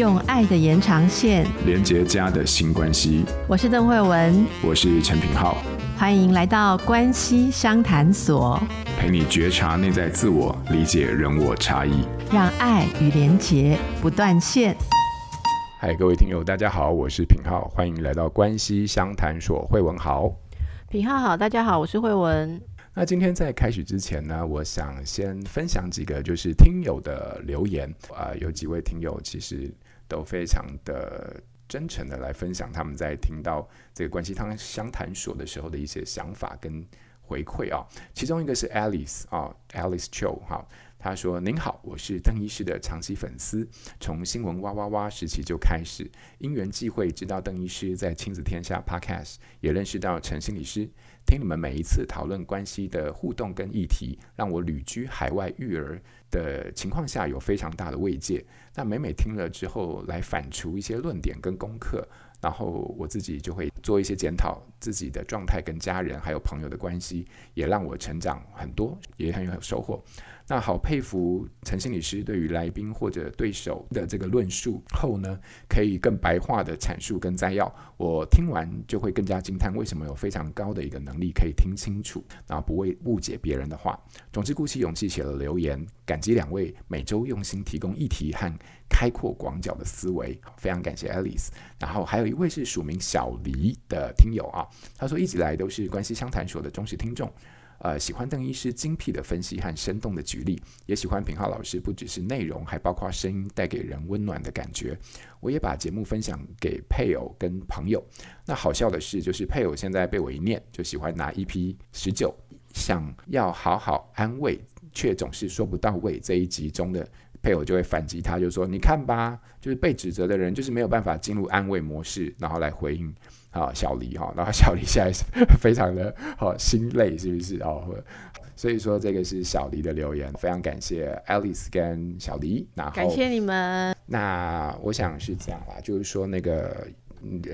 用爱的延长线连接家的新关系。我是邓慧文，我是陈品浩，欢迎来到关系相谈所，陪你觉察内在自我，理解人我差异，让爱与连结不断线。嗨，各位听友，大家好，我是品浩，欢迎来到关系相谈所。慧文好，品浩好，大家好，我是慧文。那今天在开始之前呢，我想先分享几个就是听友的留言啊、呃，有几位听友其实都非常的真诚的来分享他们在听到这个关系相谈所的时候的一些想法跟回馈啊。其中一个是 Alice 啊，Alice Cho 哈，他说：“您好，我是邓医师的长期粉丝，从新闻哇哇哇时期就开始，因缘际会知道邓医师在亲子天下 Podcast，也认识到陈心理师。”听你们每一次讨论关系的互动跟议题，让我旅居海外育儿的情况下有非常大的慰藉。那每每听了之后，来反刍一些论点跟功课，然后我自己就会做一些检讨自己的状态跟家人还有朋友的关系，也让我成长很多，也很有收获。那好佩服陈心理师对于来宾或者对手的这个论述后呢，可以更白话的阐述跟摘要，我听完就会更加惊叹，为什么有非常高的一个能力可以听清楚，然后不为误解别人的话。总之鼓起勇气写了留言，感激两位每周用心提供议题和开阔广角的思维，非常感谢 Alice。然后还有一位是署名小黎的听友啊，他说一直来都是关系相谈所的忠实听众。呃，喜欢邓医师精辟的分析和生动的举例，也喜欢品浩老师不只是内容，还包括声音带给人温暖的感觉。我也把节目分享给配偶跟朋友。那好笑的是，就是配偶现在被我一念，就喜欢拿一批十九，想要好好安慰，却总是说不到位。这一集中的配偶就会反击他，就说：“你看吧，就是被指责的人，就是没有办法进入安慰模式，然后来回应。”啊，小黎哈，然后小黎现在是非常的好心累，是不是哦？所以说这个是小黎的留言，非常感谢 Alice 跟小黎，然后感谢你们。那我想是这样啦，就是说那个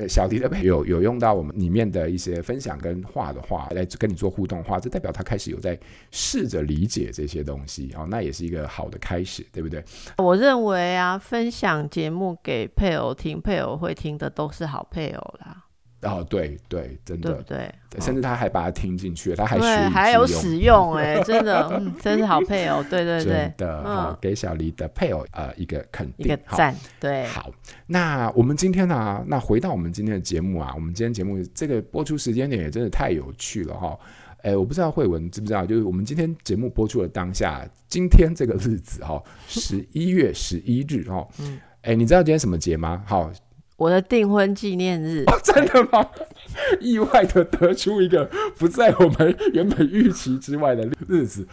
小迪的朋友有用到我们里面的一些分享跟话的话来跟你做互动话，这代表他开始有在试着理解这些东西，哦，那也是一个好的开始，对不对？我认为啊，分享节目给配偶听，配偶会听的都是好配偶啦。哦，对对，真的，对不对？甚至他还把它听进去，他还对还有使用，哎，真的，嗯，真是好配偶，对对对，真的，好，给小黎的配偶呃一个肯定，一个赞，对。好，那我们今天呢、啊？那回到我们今天的节目啊，我们今天节目这个播出时间点也真的太有趣了哈。哎，我不知道慧文知不知道，就是我们今天节目播出的当下，今天这个日子哈，十一月十一日哈，嗯，哎，你知道今天什么节吗？好。我的订婚纪念日。哦，真的吗？意外的得出一个不在我们原本预期之外的日子。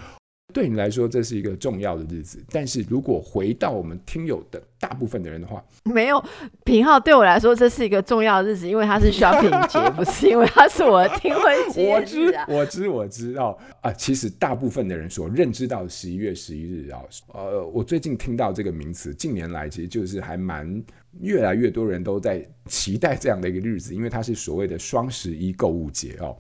对你来说，这是一个重要的日子。但是如果回到我们听友的大部分的人的话，没有平号对我来说，这是一个重要的日子，因为它是 shopping 节，不是因为它是我的订婚节，啊。我知，我知，我知道啊。其实大部分的人所认知到十一月十一日啊，呃，我最近听到这个名词，近年来其实就是还蛮越来越多人都在期待这样的一个日子，因为它是所谓的双十一购物节哦。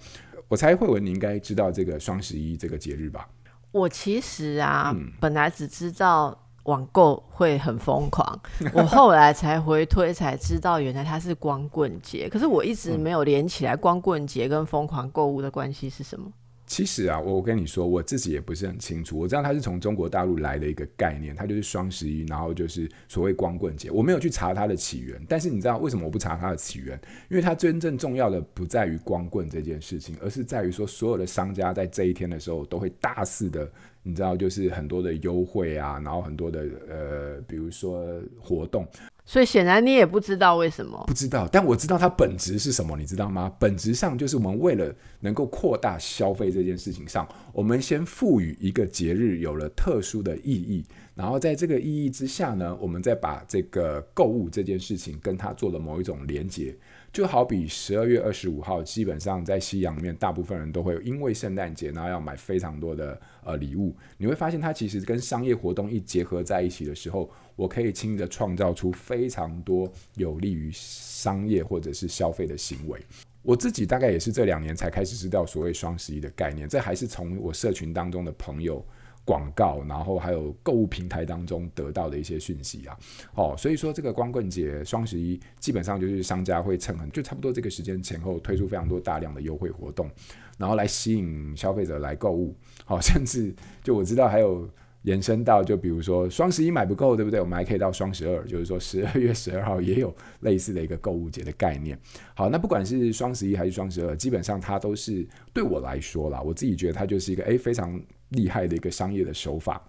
我猜慧文你应该知道这个双十一这个节日吧？我其实啊，嗯、本来只知道网购会很疯狂，我后来才回推才知道，原来它是光棍节。可是我一直没有连起来，光棍节跟疯狂购物的关系是什么？其实啊，我跟你说，我自己也不是很清楚。我知道它是从中国大陆来的一个概念，它就是双十一，然后就是所谓光棍节。我没有去查它的起源，但是你知道为什么我不查它的起源？因为它真正重要的不在于光棍这件事情，而是在于说所有的商家在这一天的时候都会大肆的，你知道，就是很多的优惠啊，然后很多的呃，比如说活动。所以显然你也不知道为什么？不知道，但我知道它本质是什么，你知道吗？本质上就是我们为了能够扩大消费这件事情上，我们先赋予一个节日有了特殊的意义，然后在这个意义之下呢，我们再把这个购物这件事情跟它做了某一种连结。就好比十二月二十五号，基本上在西洋里面，大部分人都会因为圣诞节，然后要买非常多的呃礼物。你会发现，它其实跟商业活动一结合在一起的时候，我可以轻易的创造出非常多有利于商业或者是消费的行为。我自己大概也是这两年才开始知道所谓双十一的概念，这还是从我社群当中的朋友广告，然后还有购物平台当中得到的一些讯息啊。哦，所以说这个光棍节、双十一，基本上就是商家会趁很就差不多这个时间前后推出非常多大量的优惠活动，然后来吸引消费者来购物。好，甚至就我知道还有。延伸到就比如说双十一买不够，对不对？我们还可以到双十二，就是说十二月 十二号也有类似的一个购物节的概念。好，那不管是双十一还是双十二，基本上它都是对我来说啦，我自己觉得它就是一个诶非常厉害的一个商业的手法，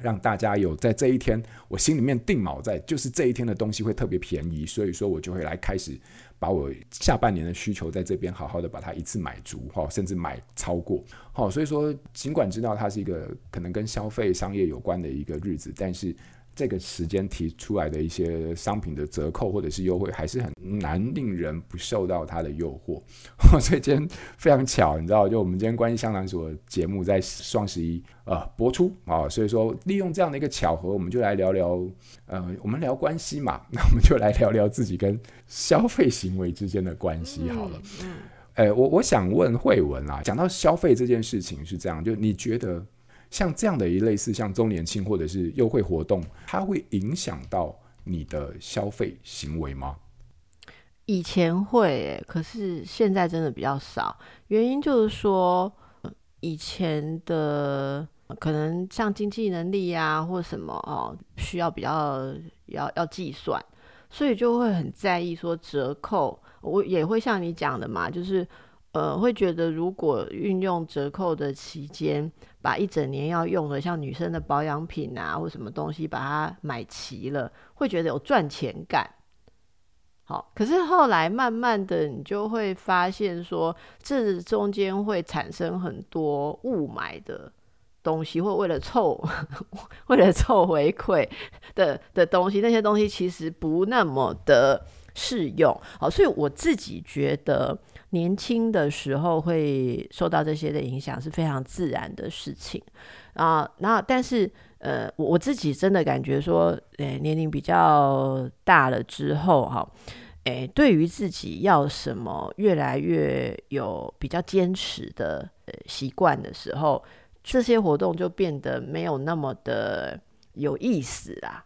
让大家有在这一天，我心里面定锚在就是这一天的东西会特别便宜，所以说我就会来开始。把我下半年的需求在这边好好的把它一次买足哈，甚至买超过好，所以说尽管知道它是一个可能跟消费商业有关的一个日子，但是。这个时间提出来的一些商品的折扣或者是优惠，还是很难令人不受到它的诱惑。所以今天非常巧，你知道，就我们今天关系相谈所节目在双十一呃播出啊，所以说利用这样的一个巧合，我们就来聊聊呃，我们聊关系嘛，那我们就来聊聊自己跟消费行为之间的关系好了。嗯，哎，我我想问慧文啊，讲到消费这件事情是这样，就你觉得？像这样的一类似像周年庆或者是优惠活动，它会影响到你的消费行为吗？以前会，可是现在真的比较少。原因就是说，以前的可能像经济能力啊，或什么哦，需要比较要要计算，所以就会很在意说折扣。我也会像你讲的嘛，就是。呃，会觉得如果运用折扣的期间，把一整年要用的，像女生的保养品啊，或什么东西，把它买齐了，会觉得有赚钱感。好，可是后来慢慢的，你就会发现说，这中间会产生很多误买的东西，或为了凑，为了凑回馈的的东西，那些东西其实不那么的适用。好，所以我自己觉得。年轻的时候会受到这些的影响是非常自然的事情。啊，然后但是呃，我我自己真的感觉说，诶，年龄比较大了之后哈，诶，对于自己要什么越来越有比较坚持的习惯的时候，这些活动就变得没有那么的有意思啊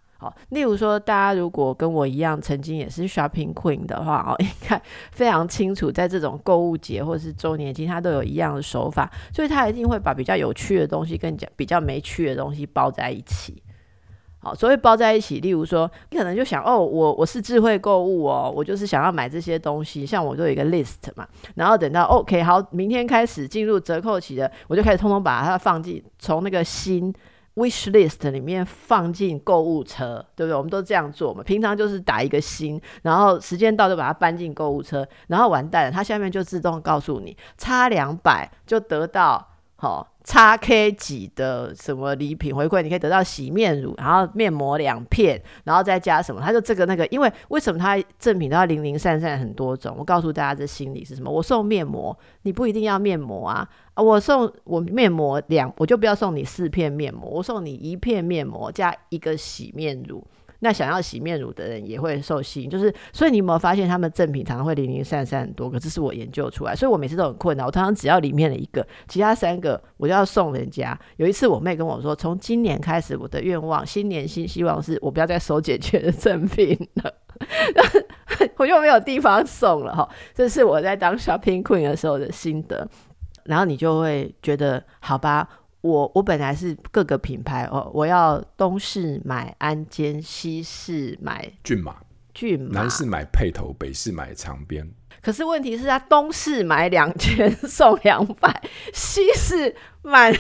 例如说，大家如果跟我一样，曾经也是 shopping queen 的话，哦，应该非常清楚，在这种购物节或者是周年庆，它都有一样的手法，所以它一定会把比较有趣的东西跟比较没趣的东西包在一起。好，所谓包在一起，例如说，你可能就想，哦，我我是智慧购物哦，我就是想要买这些东西，像我都有一个 list 嘛，然后等到 OK 好，明天开始进入折扣期的，我就开始通通把它放进从那个新。Wish list 里面放进购物车，对不对？我们都这样做嘛。平常就是打一个心，然后时间到就把它搬进购物车，然后完蛋了，它下面就自动告诉你，差两百就得到。哦叉 K 几的什么礼品回馈？你可以得到洗面乳，然后面膜两片，然后再加什么？他就这个那个，因为为什么他赠品都要零零散散很多种？我告诉大家这心理是什么？我送面膜，你不一定要面膜啊啊！我送我面膜两，我就不要送你四片面膜，我送你一片面膜加一个洗面乳。那想要洗面乳的人也会受吸引，就是所以你有没有发现他们赠品常常会零零散散很多个？这是我研究出来，所以我每次都很困扰。我常常只要里面的一个，其他三个我就要送人家。有一次我妹跟我说，从今年开始我的愿望，新年新希望是我不要再收姐姐的赠品了，我就没有地方送了哈。这是我在当 shopping queen 的时候的心得。然后你就会觉得，好吧。我我本来是各个品牌哦，我要东市买安肩，西市买骏马，骏马，南市买配头，北市买长边。可是问题是，他东市买两千 送两百，西市买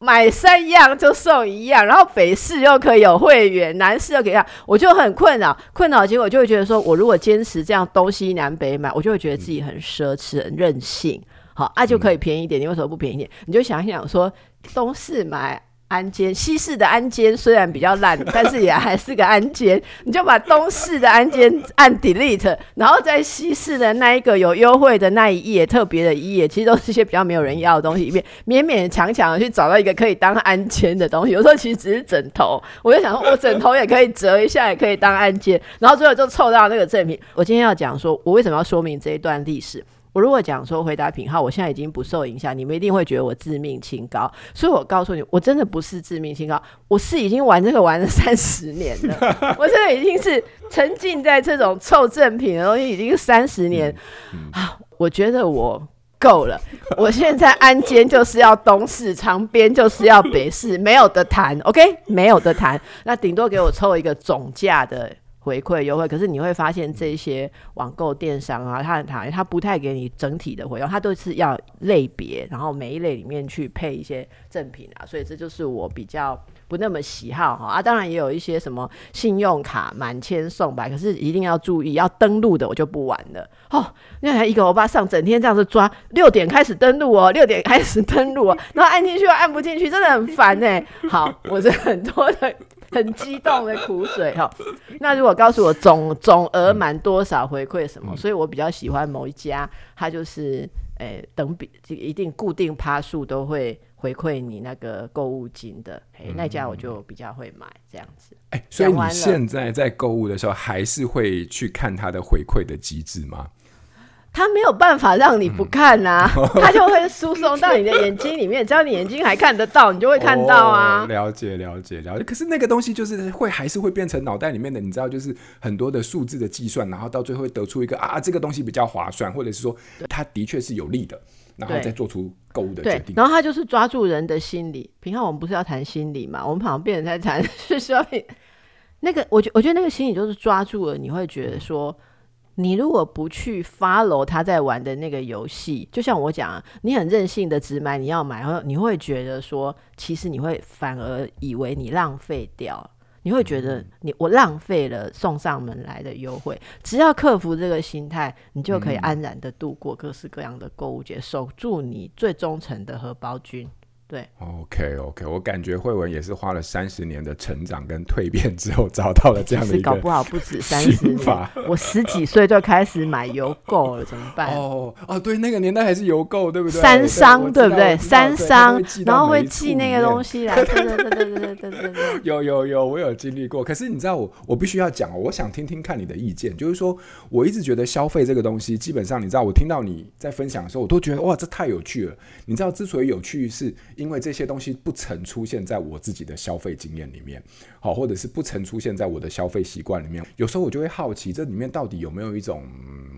买三样就送一样，然后北市又可以有会员，南市又可以我就很困扰，困扰结果就会觉得说，我如果坚持这样东西南北买，我就会觉得自己很奢侈、很任性。好，啊就可以便宜一点，你为什么不便宜一点？你就想一想说。东市买安监，西市的安监虽然比较烂，但是也还是个安监。你就把东市的安监按 delete，然后在西市的那一个有优惠的那一页，特别的一页，其实都是一些比较没有人要的东西里面，勉勉强强的去找到一个可以当安监的东西。有时候其实只是枕头，我就想说，我枕头也可以折一下，也可以当安监。然后最后就凑到那个赠品。我今天要讲说，我为什么要说明这一段历史？我如果讲说回答品号，我现在已经不受影响，你们一定会觉得我自命清高。所以我告诉你，我真的不是自命清高，我是已经玩这个玩了三十年了。我真的已经是沉浸在这种凑正品的东西已经三十年、嗯嗯、啊！我觉得我够了。我现在安监就是要东势，长边就是要北事，没有的谈。OK，没有的谈。那顶多给我凑一个总价的。回馈优惠，可是你会发现这些网购电商啊，它它它不太给你整体的回馈，它都是要类别，然后每一类里面去配一些赠品啊，所以这就是我比较不那么喜好哈啊。当然也有一些什么信用卡满千送百，可是一定要注意要登录的我就不玩了哦。那还一个欧巴上整天这样子抓，六点开始登录哦，六点开始登录哦，然后按进去又按不进去，真的很烦哎、欸。好，我是很多的。很激动的苦水哈，那如果告诉我总总额满多少回馈什么、嗯，所以我比较喜欢某一家，它就是诶、欸、等比一定固定趴数都会回馈你那个购物金的，哎、嗯欸、那家我就比较会买这样子。哎、欸，所以你现在在购物的时候还是会去看它的回馈的机制吗？他没有办法让你不看呐、啊嗯，他就会输送到你的眼睛里面，只要你眼睛还看得到，你就会看到啊。哦、了解，了解，了解。可是那个东西就是会还是会变成脑袋里面的，你知道，就是很多的数字的计算，然后到最后会得出一个啊，这个东西比较划算，或者是说它的确是有利的，然后再做出购物的决定。然后他就是抓住人的心理。平常我们不是要谈心理嘛？我们好像变成在谈 是说那个，我觉我觉得那个心理就是抓住了，你会觉得说。你如果不去 follow 他在玩的那个游戏，就像我讲，你很任性的只买你要买，然后你会觉得说，其实你会反而以为你浪费掉，你会觉得你我浪费了送上门来的优惠。只要克服这个心态，你就可以安然的度过各式各样的购物节，守住你最忠诚的荷包君。对，OK OK，我感觉慧文也是花了三十年的成长跟蜕变之后，找到了这样的一个。搞不好不止三十年，我十几岁就开始买邮购了，怎么办？哦哦，对，那个年代还是邮购，对不对？三商对不对？三商，然后会寄那个东西来，对对对对对对对对。有有有，我有经历过。可是你知道我，我我必须要讲，我想听听看你的意见。就是说，我一直觉得消费这个东西，基本上你知道，我听到你在分享的时候，我都觉得哇，这太有趣了。你知道，之所以有趣是。因为这些东西不曾出现在我自己的消费经验里面，好，或者是不曾出现在我的消费习惯里面。有时候我就会好奇，这里面到底有没有一种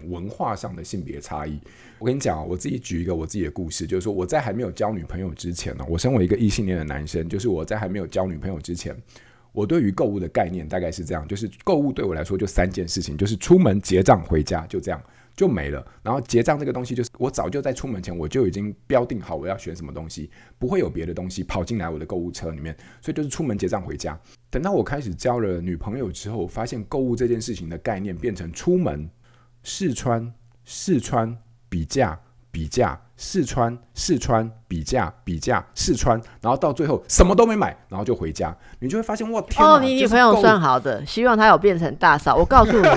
文化上的性别差异？我跟你讲，我自己举一个我自己的故事，就是说我在还没有交女朋友之前呢，我身为一个异性恋的男生，就是我在还没有交女朋友之前，我对于购物的概念大概是这样，就是购物对我来说就三件事情，就是出门结账回家，就这样。就没了，然后结账这个东西就是我早就在出门前我就已经标定好我要选什么东西，不会有别的东西跑进来我的购物车里面，所以就是出门结账回家。等到我开始交了女朋友之后，发现购物这件事情的概念变成出门试穿、试穿、比价、比价、试穿、试穿、比价、比价、试穿，然后到最后什么都没买，然后就回家。你就会发现，哇，天你女朋友算好的，希望她有变成大嫂。我告诉你，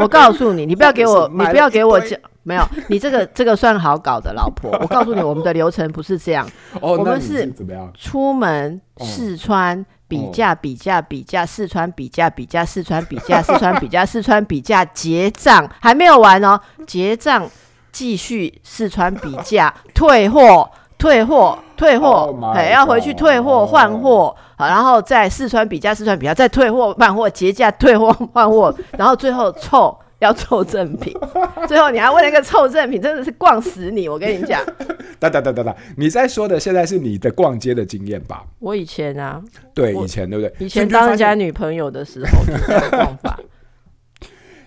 我告诉你，你不要给我，你不要给我讲，没有，你这个这个算好搞的，老婆。我告诉你，我们的流程不是这样，哦、我们是怎么样？出门试穿、比价、比价、比价、试穿、比价、比价、试穿、比价、试穿、比价、试穿、比价，结账还没有完哦，结账。继续试穿比价，退货，退货，退货，哎、oh，要回去退货换货，好，然后再试穿比价，试穿比价，再退货换货，结价退货换货，然后最后凑要凑正品，最后你还为了一个凑正品，真的是逛死你！我跟你讲，哒哒哒哒哒，你在说的现在是你的逛街的经验吧？我以前啊，对，以前对不对？以前当人家女朋友的时候，这样逛法。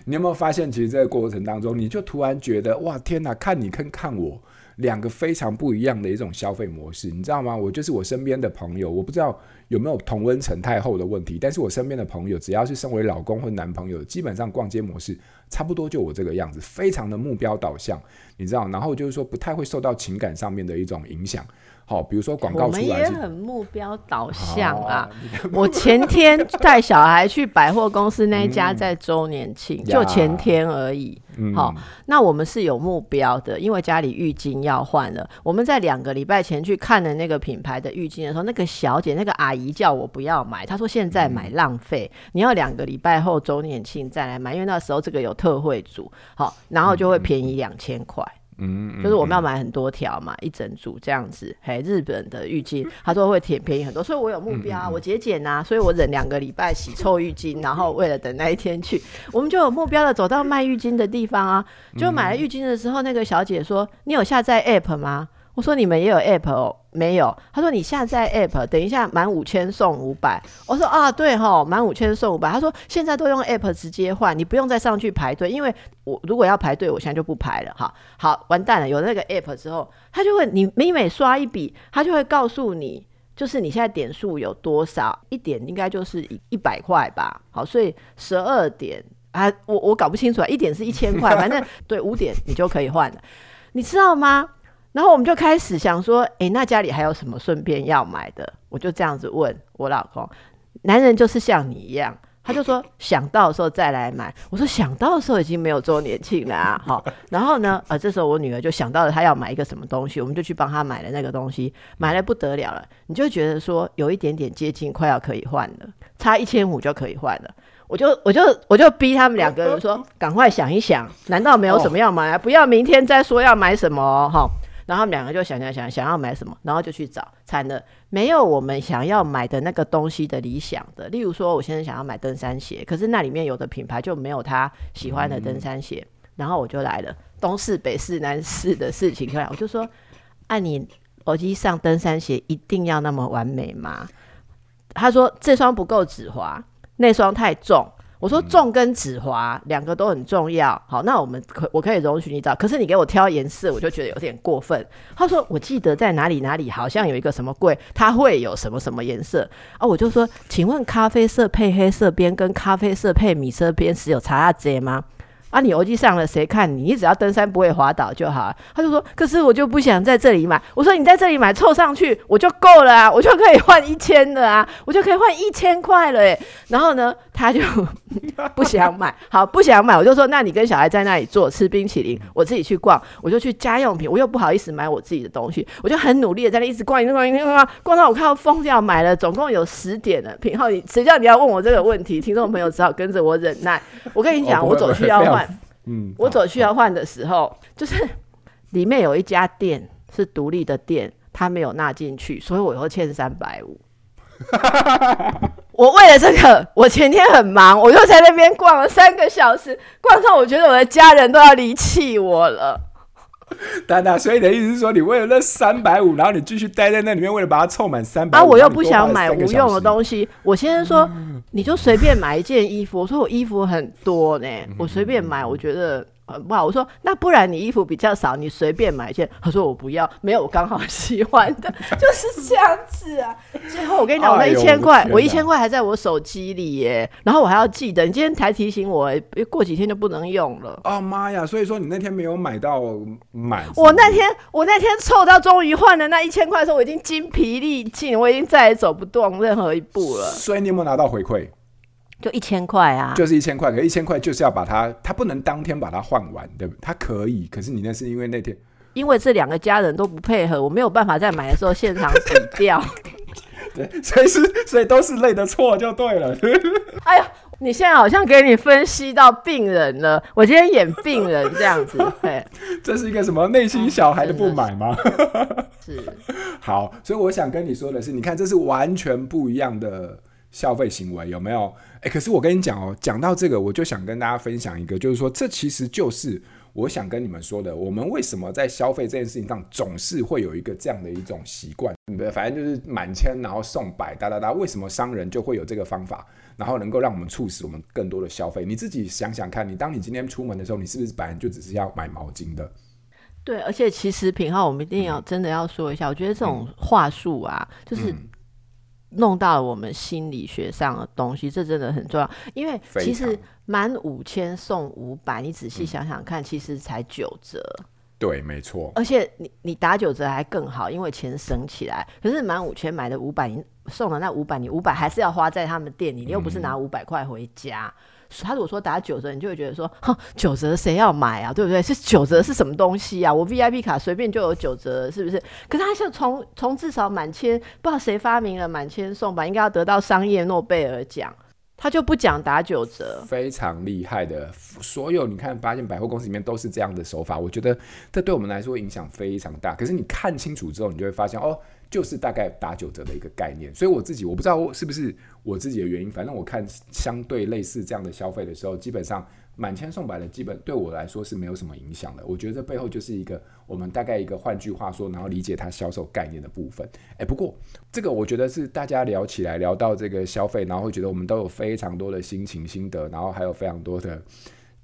你有没有发现，其实这个过程当中，你就突然觉得，哇，天哪！看你跟看我，两个非常不一样的一种消费模式，你知道吗？我就是我身边的朋友，我不知道有没有同温层太厚的问题，但是我身边的朋友，只要是身为老公或男朋友，基本上逛街模式差不多就我这个样子，非常的目标导向，你知道，然后就是说不太会受到情感上面的一种影响。好，比如说广告出来，我们也很目标导向啊。我前天带小孩去百货公司那一家在周年庆，嗯，就前天而已。好，嗯，那我们是有目标的，因为家里浴巾要换了。我们在两个礼拜前去看了那个品牌的浴巾的时候，那个小姐、那个阿姨叫我不要买，她说现在买浪费，嗯，你要两个礼拜后周年庆再来买，因为那时候这个有特惠组，好，然后就会便宜两千块。嗯，嗯，就是我们要买很多条嘛，一整组这样子。嘿，日本的浴巾，他说会便便宜很多，所以我有目标，我节俭啊，所以我忍两个礼拜洗臭浴巾，然后为了等那一天去，我们就有目标的走到卖浴巾的地方啊。就买了浴巾的时候，那个小姐说：“你有下载 app 吗？”我说，你们也有 app 哦？没有。他说，你下载 app，等一下满五千送五百。我说啊，对哈，满五千送五百。他说现在都用 app 直接换，你不用再上去排队，因为我如果要排队，我现在就不排了哈。好，完蛋了，有那个 app 之后，他就会你每每刷一笔，他就会告诉你，就是你现在点数有多少，一点应该就是一一百块吧。好，所以十二点啊，我我搞不清楚啊，一点是一千块，反正对五点你就可以换了，你知道吗？然后我们就开始想说，诶，那家里还有什么顺便要买的？我就这样子问我老公，男人就是像你一样，他就说 想到的时候再来买。我说想到的时候已经没有周年庆了啊，好。然后呢，呃，这时候我女儿就想到了她要买一个什么东西，我们就去帮她买了那个东西，买了不得了了。你就觉得说有一点点接近，快要可以换了，差一千五就可以换了。我就我就我就逼他们两个人说，赶快想一想，难道没有什么要买啊？不要明天再说要买什么哦，哈。然后他们两个就想想想想要买什么，然后就去找，惨了，没有我们想要买的那个东西的理想的。例如说，我现在想要买登山鞋，可是那里面有的品牌就没有他喜欢的登山鞋。嗯、然后我就来了，东试北试南试的事情就来，我就说：按你耳机上登山鞋一定要那么完美吗？他说这双不够止滑，那双太重。我说重跟止滑两个都很重要，好，那我们可我可以容许你找，可是你给我挑颜色，我就觉得有点过分。他说我记得在哪里哪里好像有一个什么柜，它会有什么什么颜色啊？我就说，请问咖啡色配黑色边跟咖啡色配米色边是有差价吗？啊，你欧记上了，谁看你？你只要登山不会滑倒就好。他就说，可是我就不想在这里买。我说，你在这里买凑上去我就够了啊，我就可以换一千的啊，我就可以换一千块了诶。然后呢，他就 不想买，好，不想买，我就说，那你跟小孩在那里坐吃冰淇淋，我自己去逛，我就去家用品，我又不好意思买我自己的东西，我就很努力的在那一直逛，一直逛，一直逛，逛到我快要疯掉，买了总共有十点了。品号，你谁叫你要问我这个问题？听众朋友只好跟着我忍耐。我跟你讲，我走去要换。嗯，我走去要换的时候，就是里面有一家店是独立的店，他没有纳进去，所以我又欠三百五。我为了这个，我前天很忙，我就在那边逛了三个小时，逛到我觉得我的家人都要离弃我了。丹丹，所以你的意思是说，你为了那三百五，然后你继续待在那里面，为了把它凑满三百五，啊，我又不想买无用的东西。我先生说，嗯、你就随便买一件衣服。我说我衣服很多呢，我随便买，我觉得。很不好，我说那不然你衣服比较少，你随便买一件。他说我不要，没有我刚好喜欢的，就是这样子啊。最后我跟你讲，我那一千块，哎、我一千块还在我手机里耶，然后我还要记得，你今天才提醒我，过几天就不能用了。哦妈呀！所以说你那天没有买到买。我那天我那天凑到终于换了那一千块的时候，我已经筋疲力尽，我已经再也走不动任何一步了。所以你有没有拿到回馈？就一千块啊，就是一千块，可一千块就是要把它，它不能当天把它换完，对不对？它可以，可是你那是因为那天，因为这两个家人都不配合，我没有办法在买的时候现场比掉。对，所以是，所以都是累的错就对了。哎呀，你现在好像给你分析到病人了，我今天演病人这样子，对，这是一个什么内心小孩的不满吗？是，好，所以我想跟你说的是，你看这是完全不一样的。消费行为有没有？诶，可是我跟你讲哦，讲到这个，我就想跟大家分享一个，就是说，这其实就是我想跟你们说的。我们为什么在消费这件事情上总是会有一个这样的一种习惯？反正就是满千然后送百哒哒哒。为什么商人就会有这个方法，然后能够让我们促使我们更多的消费？你自己想想看，你当你今天出门的时候，你是不是本来就只是要买毛巾的？对，而且其实品浩，我们一定要真的要说一下，嗯、我觉得这种话术啊，嗯、就是。弄到了我们心理学上的东西，这真的很重要。因为其实满五千送五百，你仔细想想看，嗯、其实才九折。对，没错。而且你你打九折还更好，因为钱省起来。可是满五千买的五百，你送了那五百，你五百还是要花在他们店里，你又不是拿五百块回家。嗯他如果说打九折，你就会觉得说，哼，九折谁要买啊？对不对？是九折是什么东西啊？我 VIP 卡随便就有九折，是不是？可是他像从从至少满千，不知道谁发明了满千送吧，应该要得到商业诺贝尔奖。他就不讲打九折，非常厉害的。所有你看，发现百货公司里面都是这样的手法，我觉得这对我们来说影响非常大。可是你看清楚之后，你就会发现，哦，就是大概打九折的一个概念。所以我自己我不知道是不是我自己的原因，反正我看相对类似这样的消费的时候，基本上。满千送百的基本对我来说是没有什么影响的。我觉得这背后就是一个我们大概一个换句话说，然后理解它销售概念的部分。诶，不过这个我觉得是大家聊起来聊到这个消费，然后会觉得我们都有非常多的心情心得，然后还有非常多的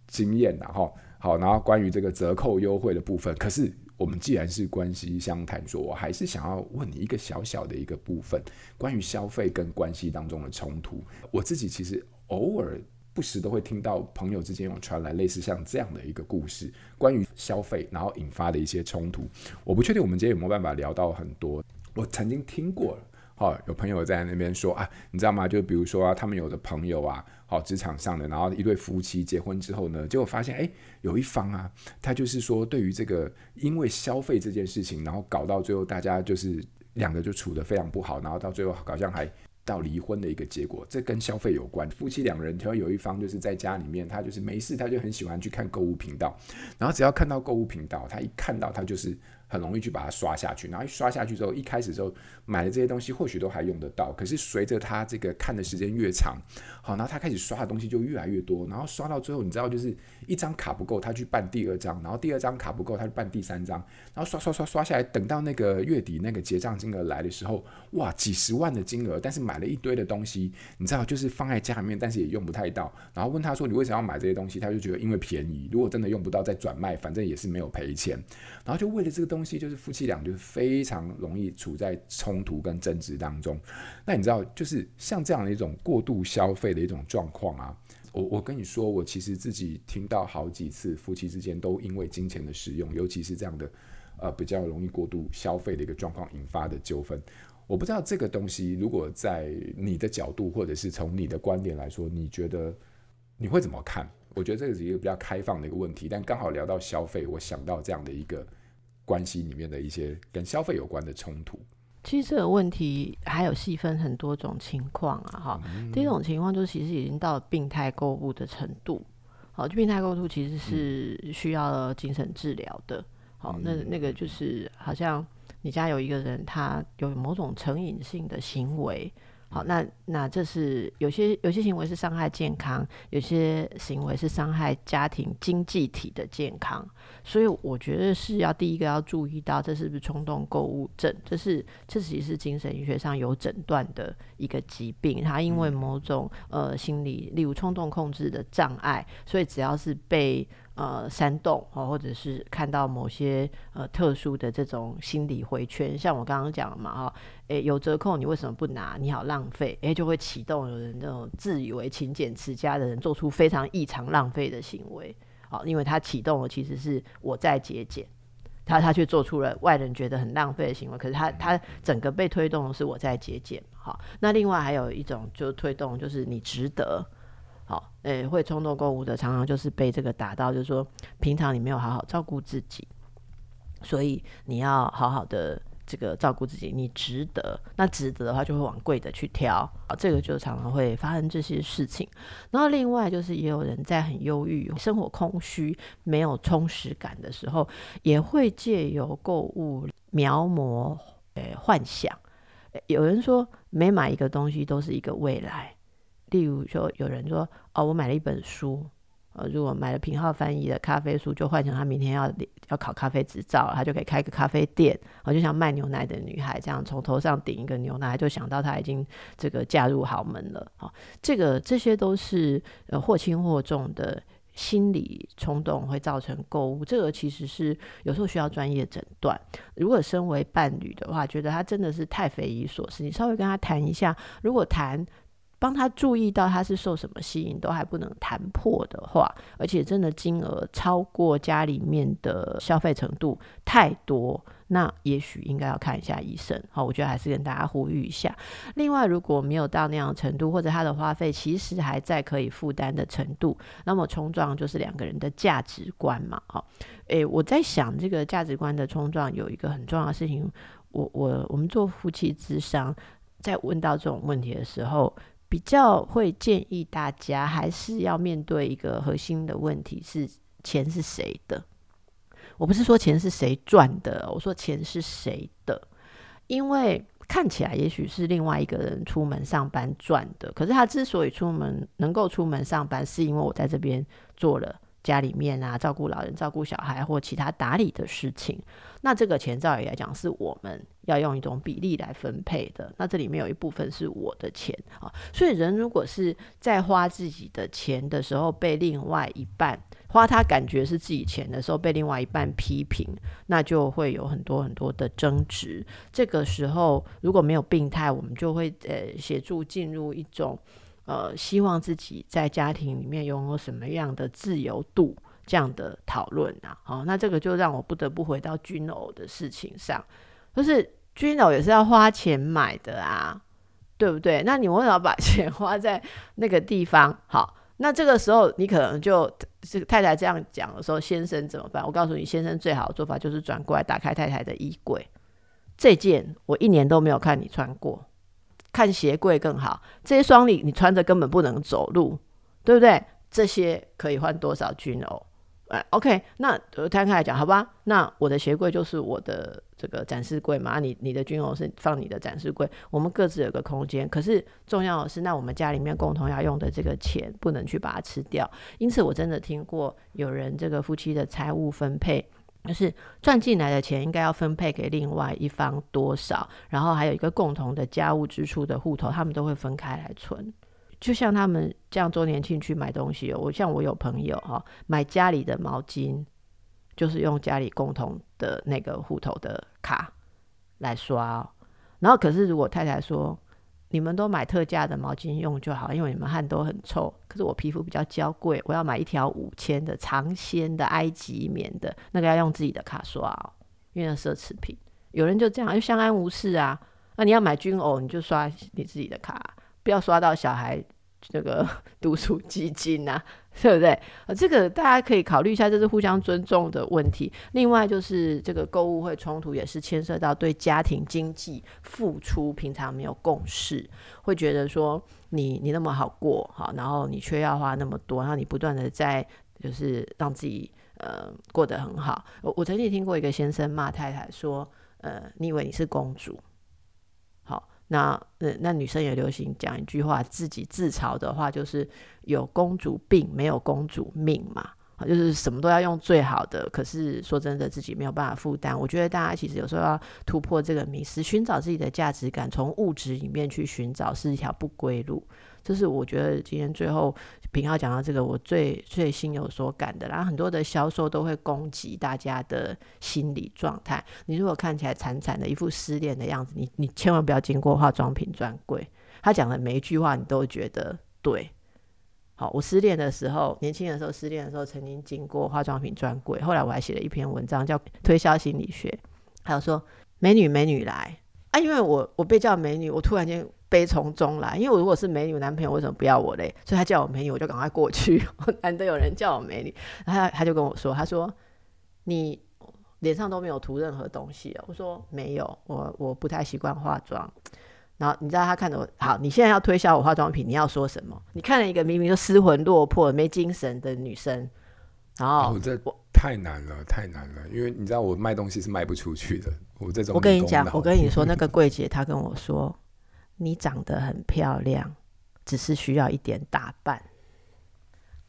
经验，然后好，然后关于这个折扣优惠的部分。可是我们既然是关系相谈，说我还是想要问你一个小小的一个部分，关于消费跟关系当中的冲突。我自己其实偶尔。不时都会听到朋友之间有传来类似像这样的一个故事，关于消费然后引发的一些冲突。我不确定我们今天有没有办法聊到很多。我曾经听过了，好，有朋友在那边说啊，你知道吗？就比如说啊，他们有的朋友啊，好，职场上的，然后一对夫妻结婚之后呢，结果发现，哎，有一方啊，他就是说对于这个因为消费这件事情，然后搞到最后大家就是两个就处得非常不好，然后到最后好像还。到离婚的一个结果，这跟消费有关。夫妻两人，只要有一方就是在家里面，他就是没事，他就很喜欢去看购物频道，然后只要看到购物频道，他一看到他就是。很容易去把它刷下去，然后一刷下去之后，一开始之后买的这些东西或许都还用得到，可是随着他这个看的时间越长，好，然后他开始刷的东西就越来越多，然后刷到最后，你知道就是一张卡不够，他去办第二张，然后第二张卡不够，他去办第三张，然后刷刷刷刷下来，等到那个月底那个结账金额来的时候，哇，几十万的金额，但是买了一堆的东西，你知道就是放在家里面，但是也用不太到，然后问他说你为什么要买这些东西，他就觉得因为便宜，如果真的用不到再转卖，反正也是没有赔钱，然后就为了这个东西。东西就是夫妻俩就是非常容易处在冲突跟争执当中。那你知道，就是像这样的一种过度消费的一种状况啊，我我跟你说，我其实自己听到好几次夫妻之间都因为金钱的使用，尤其是这样的呃比较容易过度消费的一个状况引发的纠纷。我不知道这个东西，如果在你的角度或者是从你的观点来说，你觉得你会怎么看？我觉得这个是一个比较开放的一个问题，但刚好聊到消费，我想到这样的一个。关系里面的一些跟消费有关的冲突，其实这个问题还有细分很多种情况啊，哈、嗯。第一种情况就是其实已经到了病态购物的程度，好，就病态购物其实是需要精神治疗的，好、嗯，那那个就是好像你家有一个人，他有某种成瘾性的行为。好，那那这是有些有些行为是伤害健康，有些行为是伤害家庭经济体的健康，所以我觉得是要第一个要注意到这是不是冲动购物症，这是这其实是精神医学上有诊断的一个疾病，它因为某种呃心理，例如冲动控制的障碍，所以只要是被。呃，煽动哦，或者是看到某些呃特殊的这种心理回圈，像我刚刚讲的嘛，哈，诶，有折扣你为什么不拿？你好浪费，诶，就会启动有人这种自以为勤俭持家的人做出非常异常浪费的行为，好，因为他启动了其实是我在节俭，他他却做出了外人觉得很浪费的行为，可是他他整个被推动的是我在节俭，好，那另外还有一种就推动就是你值得。好，诶、会冲动购物的，常常就是被这个打到，就是说平常你没有好好照顾自己，所以你要好好的这个照顾自己，你值得。那值得的话，就会往贵的去挑，啊，这个就常常会发生这些事情。然后另外就是也有人在很忧郁、生活空虚、没有充实感的时候，也会借由购物描摹、诶、幻想。有人说，每买一个东西都是一个未来。例如说，有人说：“哦，我买了一本书，呃，如果买了品号翻译的咖啡书，就换成他明天要要考咖啡执照，他就可以开个咖啡店。我就像卖牛奶的女孩这样，从头上顶一个牛奶，就想到她已经这个嫁入豪门了。好，这个这些都是呃或轻或重的心理冲动会造成购物。这个其实是有时候需要专业诊断。如果身为伴侣的话，觉得他真的是太匪夷所思，你稍微跟他谈一下，如果谈。”帮他注意到他是受什么吸引，都还不能谈破的话，而且真的金额超过家里面的消费程度太多，那也许应该要看一下医生。好，我觉得还是跟大家呼吁一下。另外，如果没有到那样的程度，或者他的花费其实还在可以负担的程度，那么冲撞就是两个人的价值观嘛。好，诶，我在想这个价值观的冲撞有一个很重要的事情，我我我们做夫妻咨商，在问到这种问题的时候。比较会建议大家还是要面对一个核心的问题：是钱是谁的？我不是说钱是谁赚的，我说钱是谁的，因为看起来也许是另外一个人出门上班赚的，可是他之所以出门能够出门上班，是因为我在这边做了。家里面啊，照顾老人、照顾小孩或其他打理的事情，那这个钱照理来讲是我们要用一种比例来分配的。那这里面有一部分是我的钱啊，所以人如果是在花自己的钱的时候被另外一半花他感觉是自己钱的时候被另外一半批评，那就会有很多很多的争执。这个时候如果没有病态，我们就会呃协助进入一种。呃，希望自己在家庭里面拥有什么样的自由度，这样的讨论啊，好、那这个就让我不得不回到军偶的事情上，就是军偶也是要花钱买的啊，对不对？那你为什么把钱花在那个地方？好，那这个时候你可能就是太太这样讲的时候，先生怎么办？我告诉你，先生最好的做法就是转过来打开太太的衣柜，这件我一年都没有看你穿过。看鞋柜更好，这些双里你穿着根本不能走路，对不对？这些可以换多少军偶？哎，OK，那摊开来讲，好吧？那我的鞋柜就是我的这个展示柜嘛，你你的军偶是放你的展示柜，我们各自有个空间。可是重要的是，那我们家里面共同要用的这个钱，不能去把它吃掉。因此，我真的听过有人这个夫妻的财务分配。就是赚进来的钱应该要分配给另外一方多少，然后还有一个共同的家务支出的户头，他们都会分开来存。就像他们这样周年庆去买东西，我像我有朋友哈，买家里的毛巾，就是用家里共同的那个户头的卡来刷。然后可是如果太太说，你们都买特价的毛巾用就好，因为你们汗都很臭。可是我皮肤比较娇贵，我要买一条五千的长纤的埃及棉的，那个要用自己的卡刷哦，因为那奢侈品。有人就这样就相安无事啊。那你要买军偶，你就刷你自己的卡，不要刷到小孩。那个 读书基金啊，对不对？呃，这个大家可以考虑一下，这是互相尊重的问题。另外就是这个购物会冲突，也是牵涉到对家庭经济付出，平常没有共识，会觉得说你你那么好过好，然后你却要花那么多，然后你不断的在就是让自己呃过得很好。我我曾经听过一个先生骂太太说，呃，你以为你是公主？那那女生也流行讲一句话，自己自嘲的话就是有公主病，没有公主命嘛，就是什么都要用最好的。可是说真的，自己没有办法负担。我觉得大家其实有时候要突破这个迷思，寻找自己的价值感，从物质里面去寻找，是一条不归路。这是我觉得今天最后品皓讲到这个，我最最心有所感的。然后很多的销售都会攻击大家的心理状态。你如果看起来惨惨的一副失恋的样子，你你千万不要经过化妆品专柜。他讲的每一句话，你都觉得对。好，我失恋的时候，年轻的时候失恋的时候，曾经经过化妆品专柜。后来我还写了一篇文章，叫《推销心理学》，还有说美女美女来啊，因为我我被叫美女，我突然间。悲从中来，因为我如果是美女，男朋友为什么不要我嘞？所以他叫我美女，我就赶快过去。难得有人叫我美女，然后他，他就跟我说：“他说你脸上都没有涂任何东西。”我说：“没有，我我不太习惯化妆。”然后你知道他看着我，好，你现在要推销我化妆品，你要说什么？你看了一个明明就失魂落魄、没精神的女生，然后我、哦、这太难了，太难了，因为你知道我卖东西是卖不出去的。我这种，我跟你讲，我跟你说，那个柜姐她跟我说。你长得很漂亮，只是需要一点打扮。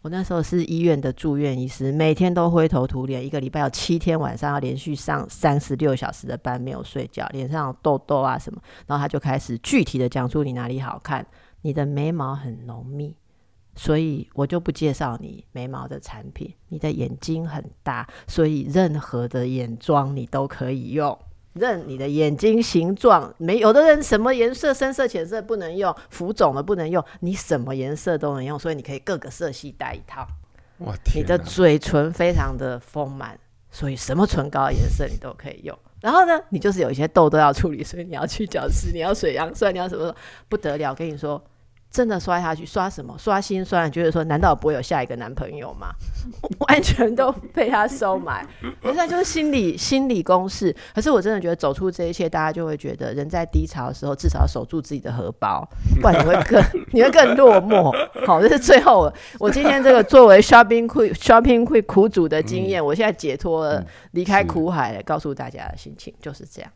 我那时候是医院的住院医师，每天都灰头土脸，一个礼拜有七天晚上要连续上三十六小时的班，没有睡觉，脸上有痘痘啊什么。然后他就开始具体的讲出你哪里好看，你的眉毛很浓密，所以我就不介绍你眉毛的产品。你的眼睛很大，所以任何的眼妆你都可以用。认你的眼睛形状，没有的人什么颜色，深色浅色不能用，浮肿的不能用，你什么颜色都能用，所以你可以各个色系带一套。哇，天！你的嘴唇非常的丰满，所以什么唇膏颜色你都可以用。然后呢，你就是有一些痘痘要处理，所以你要去角质，你要水杨酸，你要什么不得了？跟你说，真的刷下去，刷什么？刷心酸，觉得说，难道我不会有下一个男朋友吗？完全都被他收买，现在就是心理心理公式。可是我真的觉得，走出这一切，大家就会觉得，人在低潮的时候，至少要守住自己的荷包，不然你会更你会更落寞。好，这是最后我今天这个作为 shopping queen shopping queen 苦主的经验，嗯、我现在解脱了，离开苦海了，告诉大家的心情就是这样。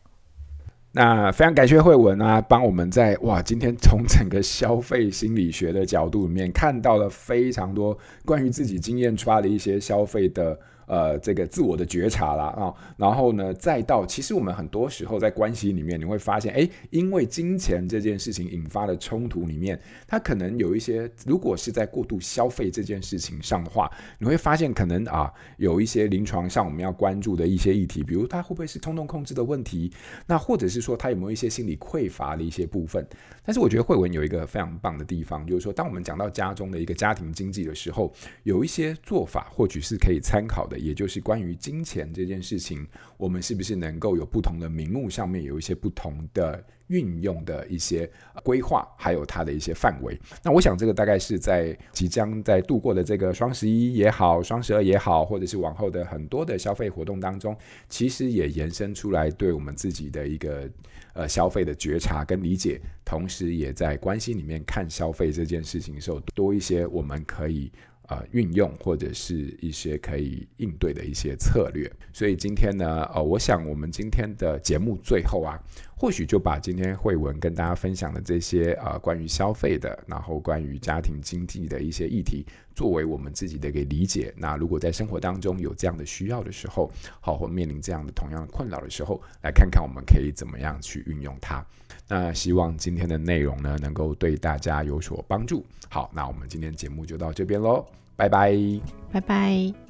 那非常感谢慧文啊，帮我们在哇，今天从整个消费心理学的角度里面看到了非常多关于自己经验出发的一些消费的。呃，这个自我的觉察啦啊，然后呢，再到其实我们很多时候在关系里面，你会发现，哎，因为金钱这件事情引发的冲突里面，它可能有一些，如果是在过度消费这件事情上的话，你会发现可能啊，有一些临床上我们要关注的一些议题，比如他会不会是冲动控制的问题，那或者是说他有没有一些心理匮乏的一些部分。但是我觉得慧文有一个非常棒的地方，就是说，当我们讲到家中的一个家庭经济的时候，有一些做法或许是可以参考的。也就是关于金钱这件事情，我们是不是能够有不同的名目上面有一些不同的运用的一些规划，还有它的一些范围？那我想这个大概是在即将在度过的这个双十一也好，双十二也好，或者是往后的很多的消费活动当中，其实也延伸出来对我们自己的一个呃消费的觉察跟理解，同时也在关系里面看消费这件事情的时候多一些我们可以。呃，运用或者是一些可以应对的一些策略。所以今天呢，呃，我想我们今天的节目最后啊，或许就把今天慧文跟大家分享的这些呃关于消费的，然后关于家庭经济的一些议题，作为我们自己的一个理解。那如果在生活当中有这样的需要的时候，好，或面临这样的同样的困扰的时候，来看看我们可以怎么样去运用它。那希望今天的内容呢，能够对大家有所帮助。好，那我们今天节目就到这边喽。拜拜，拜拜。